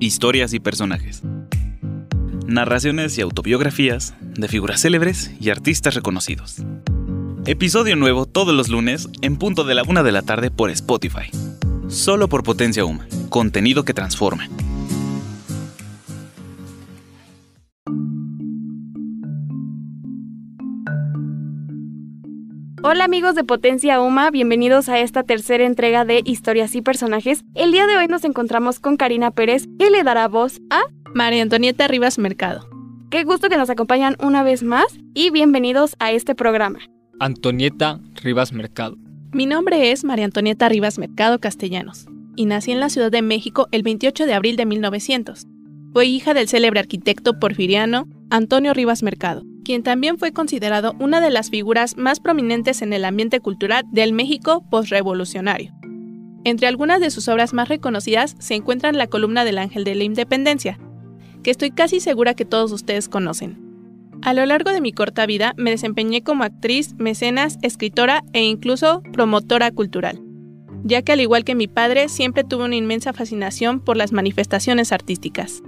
historias y personajes. Narraciones y autobiografías de figuras célebres y artistas reconocidos. Episodio nuevo todos los lunes en punto de la una de la tarde por Spotify. Solo por Potencia Uma. Contenido que transforma. Hola amigos de Potencia Uma, bienvenidos a esta tercera entrega de Historias y Personajes. El día de hoy nos encontramos con Karina Pérez, que le dará voz a María Antonieta Rivas Mercado. Qué gusto que nos acompañan una vez más y bienvenidos a este programa. Antonieta Rivas Mercado. Mi nombre es María Antonieta Rivas Mercado Castellanos y nací en la Ciudad de México el 28 de abril de 1900. Fue hija del célebre arquitecto porfiriano Antonio Rivas Mercado, quien también fue considerado una de las figuras más prominentes en el ambiente cultural del México postrevolucionario. Entre algunas de sus obras más reconocidas se encuentran la columna del Ángel de la Independencia, que estoy casi segura que todos ustedes conocen. A lo largo de mi corta vida me desempeñé como actriz, mecenas, escritora e incluso promotora cultural, ya que al igual que mi padre siempre tuve una inmensa fascinación por las manifestaciones artísticas.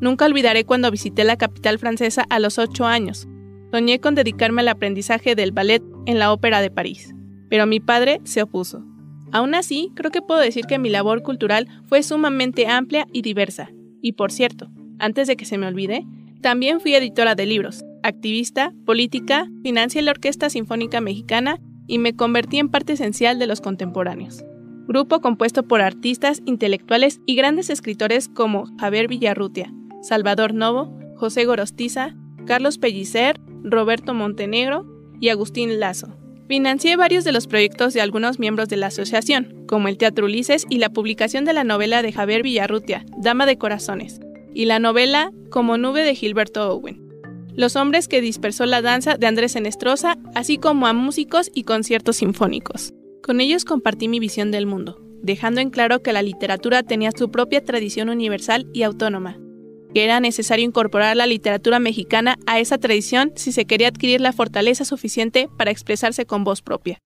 Nunca olvidaré cuando visité la capital francesa a los 8 años. Soñé con dedicarme al aprendizaje del ballet en la Ópera de París, pero mi padre se opuso. Aún así, creo que puedo decir que mi labor cultural fue sumamente amplia y diversa. Y por cierto, antes de que se me olvide, también fui editora de libros, activista, política, financié la Orquesta Sinfónica Mexicana y me convertí en parte esencial de los contemporáneos. Grupo compuesto por artistas, intelectuales y grandes escritores como Javier Villarrutia, Salvador Novo, José Gorostiza, Carlos Pellicer, Roberto Montenegro y Agustín Lazo. Financié varios de los proyectos de algunos miembros de la asociación, como el Teatro Ulises y la publicación de la novela de Javier Villarrutia, Dama de Corazones, y la novela Como Nube de Gilberto Owen. Los hombres que dispersó la danza de Andrés Enestrosa, así como a músicos y conciertos sinfónicos. Con ellos compartí mi visión del mundo, dejando en claro que la literatura tenía su propia tradición universal y autónoma, que era necesario incorporar la literatura mexicana a esa tradición si se quería adquirir la fortaleza suficiente para expresarse con voz propia.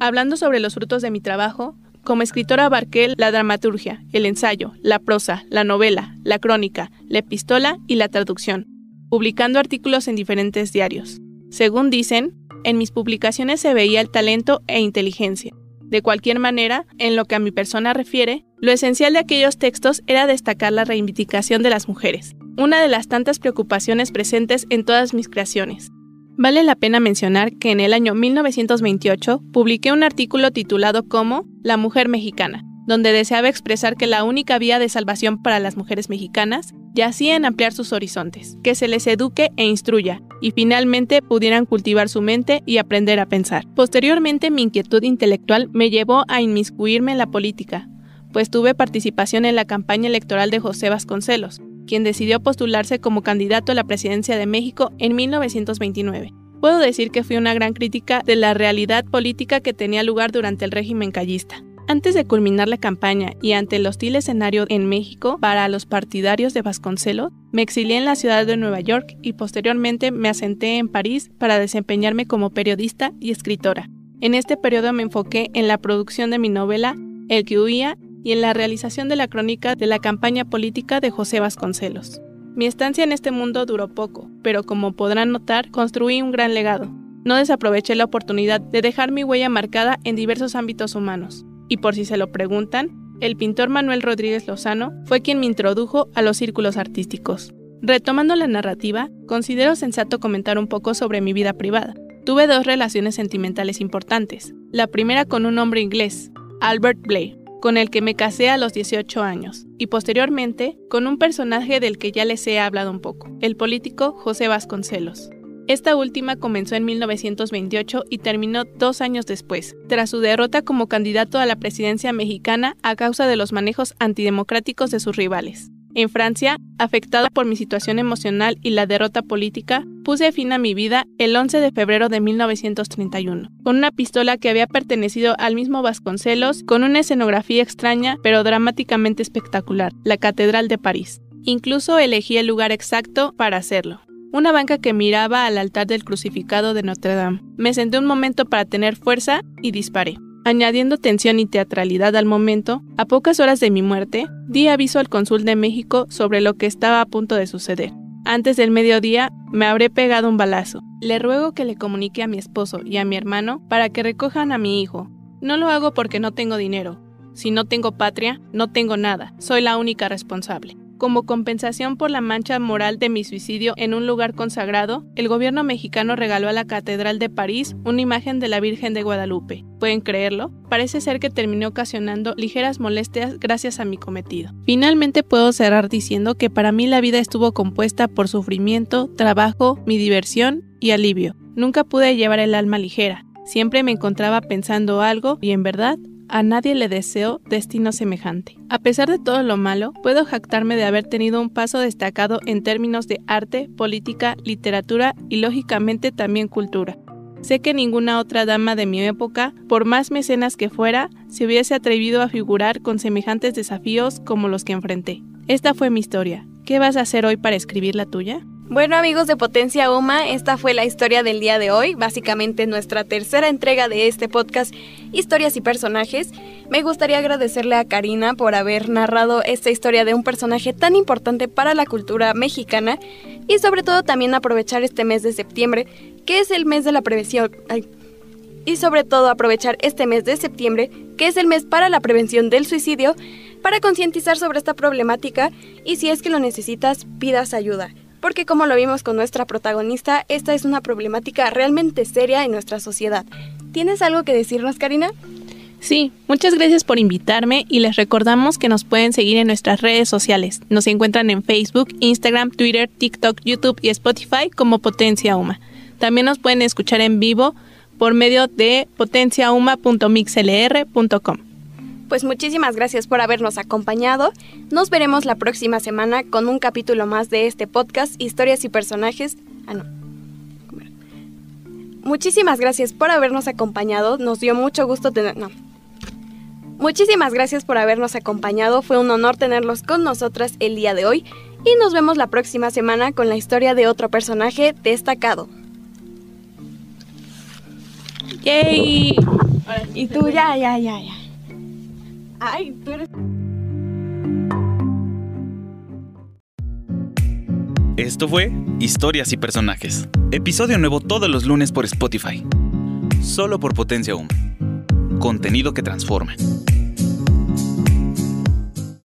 Hablando sobre los frutos de mi trabajo, como escritora abarqué la dramaturgia, el ensayo, la prosa, la novela, la crónica, la epistola y la traducción, publicando artículos en diferentes diarios. Según dicen, en mis publicaciones se veía el talento e inteligencia, de cualquier manera, en lo que a mi persona refiere, lo esencial de aquellos textos era destacar la reivindicación de las mujeres, una de las tantas preocupaciones presentes en todas mis creaciones. Vale la pena mencionar que en el año 1928 publiqué un artículo titulado como La mujer mexicana, donde deseaba expresar que la única vía de salvación para las mujeres mexicanas yacía en ampliar sus horizontes, que se les eduque e instruya, y finalmente pudieran cultivar su mente y aprender a pensar. Posteriormente mi inquietud intelectual me llevó a inmiscuirme en la política, pues tuve participación en la campaña electoral de José Vasconcelos, quien decidió postularse como candidato a la presidencia de México en 1929. Puedo decir que fui una gran crítica de la realidad política que tenía lugar durante el régimen callista. Antes de culminar la campaña y ante el hostil escenario en México para los partidarios de Vasconcelos, me exilié en la ciudad de Nueva York y posteriormente me asenté en París para desempeñarme como periodista y escritora. En este periodo me enfoqué en la producción de mi novela El que huía y en la realización de la crónica de la campaña política de José Vasconcelos. Mi estancia en este mundo duró poco, pero como podrán notar, construí un gran legado. No desaproveché la oportunidad de dejar mi huella marcada en diversos ámbitos humanos y por si se lo preguntan, el pintor Manuel Rodríguez Lozano fue quien me introdujo a los círculos artísticos. Retomando la narrativa, considero sensato comentar un poco sobre mi vida privada. Tuve dos relaciones sentimentales importantes. La primera con un hombre inglés, Albert Blair, con el que me casé a los 18 años, y posteriormente con un personaje del que ya les he hablado un poco, el político José Vasconcelos. Esta última comenzó en 1928 y terminó dos años después, tras su derrota como candidato a la presidencia mexicana a causa de los manejos antidemocráticos de sus rivales. En Francia, afectado por mi situación emocional y la derrota política, puse fin a mi vida el 11 de febrero de 1931, con una pistola que había pertenecido al mismo Vasconcelos, con una escenografía extraña pero dramáticamente espectacular, la Catedral de París. Incluso elegí el lugar exacto para hacerlo una banca que miraba al altar del crucificado de Notre Dame. Me senté un momento para tener fuerza y disparé. Añadiendo tensión y teatralidad al momento, a pocas horas de mi muerte, di aviso al cónsul de México sobre lo que estaba a punto de suceder. Antes del mediodía me habré pegado un balazo. Le ruego que le comunique a mi esposo y a mi hermano para que recojan a mi hijo. No lo hago porque no tengo dinero. Si no tengo patria, no tengo nada. Soy la única responsable. Como compensación por la mancha moral de mi suicidio en un lugar consagrado, el gobierno mexicano regaló a la Catedral de París una imagen de la Virgen de Guadalupe. ¿Pueden creerlo? Parece ser que terminé ocasionando ligeras molestias gracias a mi cometido. Finalmente puedo cerrar diciendo que para mí la vida estuvo compuesta por sufrimiento, trabajo, mi diversión y alivio. Nunca pude llevar el alma ligera. Siempre me encontraba pensando algo y en verdad a nadie le deseo destino semejante. A pesar de todo lo malo, puedo jactarme de haber tenido un paso destacado en términos de arte, política, literatura y lógicamente también cultura. Sé que ninguna otra dama de mi época, por más mecenas que fuera, se hubiese atrevido a figurar con semejantes desafíos como los que enfrenté. Esta fue mi historia. ¿Qué vas a hacer hoy para escribir la tuya? Bueno amigos de Potencia Uma, esta fue la historia del día de hoy, básicamente nuestra tercera entrega de este podcast Historias y Personajes. Me gustaría agradecerle a Karina por haber narrado esta historia de un personaje tan importante para la cultura mexicana y sobre todo también aprovechar este mes de septiembre, que es el mes de la prevención... y sobre todo aprovechar este mes de septiembre, que es el mes para la prevención del suicidio, para concientizar sobre esta problemática y si es que lo necesitas, pidas ayuda porque como lo vimos con nuestra protagonista, esta es una problemática realmente seria en nuestra sociedad. ¿Tienes algo que decirnos, Karina? Sí, muchas gracias por invitarme y les recordamos que nos pueden seguir en nuestras redes sociales. Nos encuentran en Facebook, Instagram, Twitter, TikTok, YouTube y Spotify como Potencia Uma. También nos pueden escuchar en vivo por medio de potenciauma.mixlr.com pues muchísimas gracias por habernos acompañado. Nos veremos la próxima semana con un capítulo más de este podcast, Historias y Personajes. Ah, no. Muchísimas gracias por habernos acompañado. Nos dio mucho gusto tener... No. Muchísimas gracias por habernos acompañado. Fue un honor tenerlos con nosotras el día de hoy. Y nos vemos la próxima semana con la historia de otro personaje destacado. ¡Yay! Y tú ya, ya, ya, ya. Ay, tú eres... Esto fue Historias y Personajes. Episodio nuevo todos los lunes por Spotify. Solo por Potencia 1. Contenido que transforma.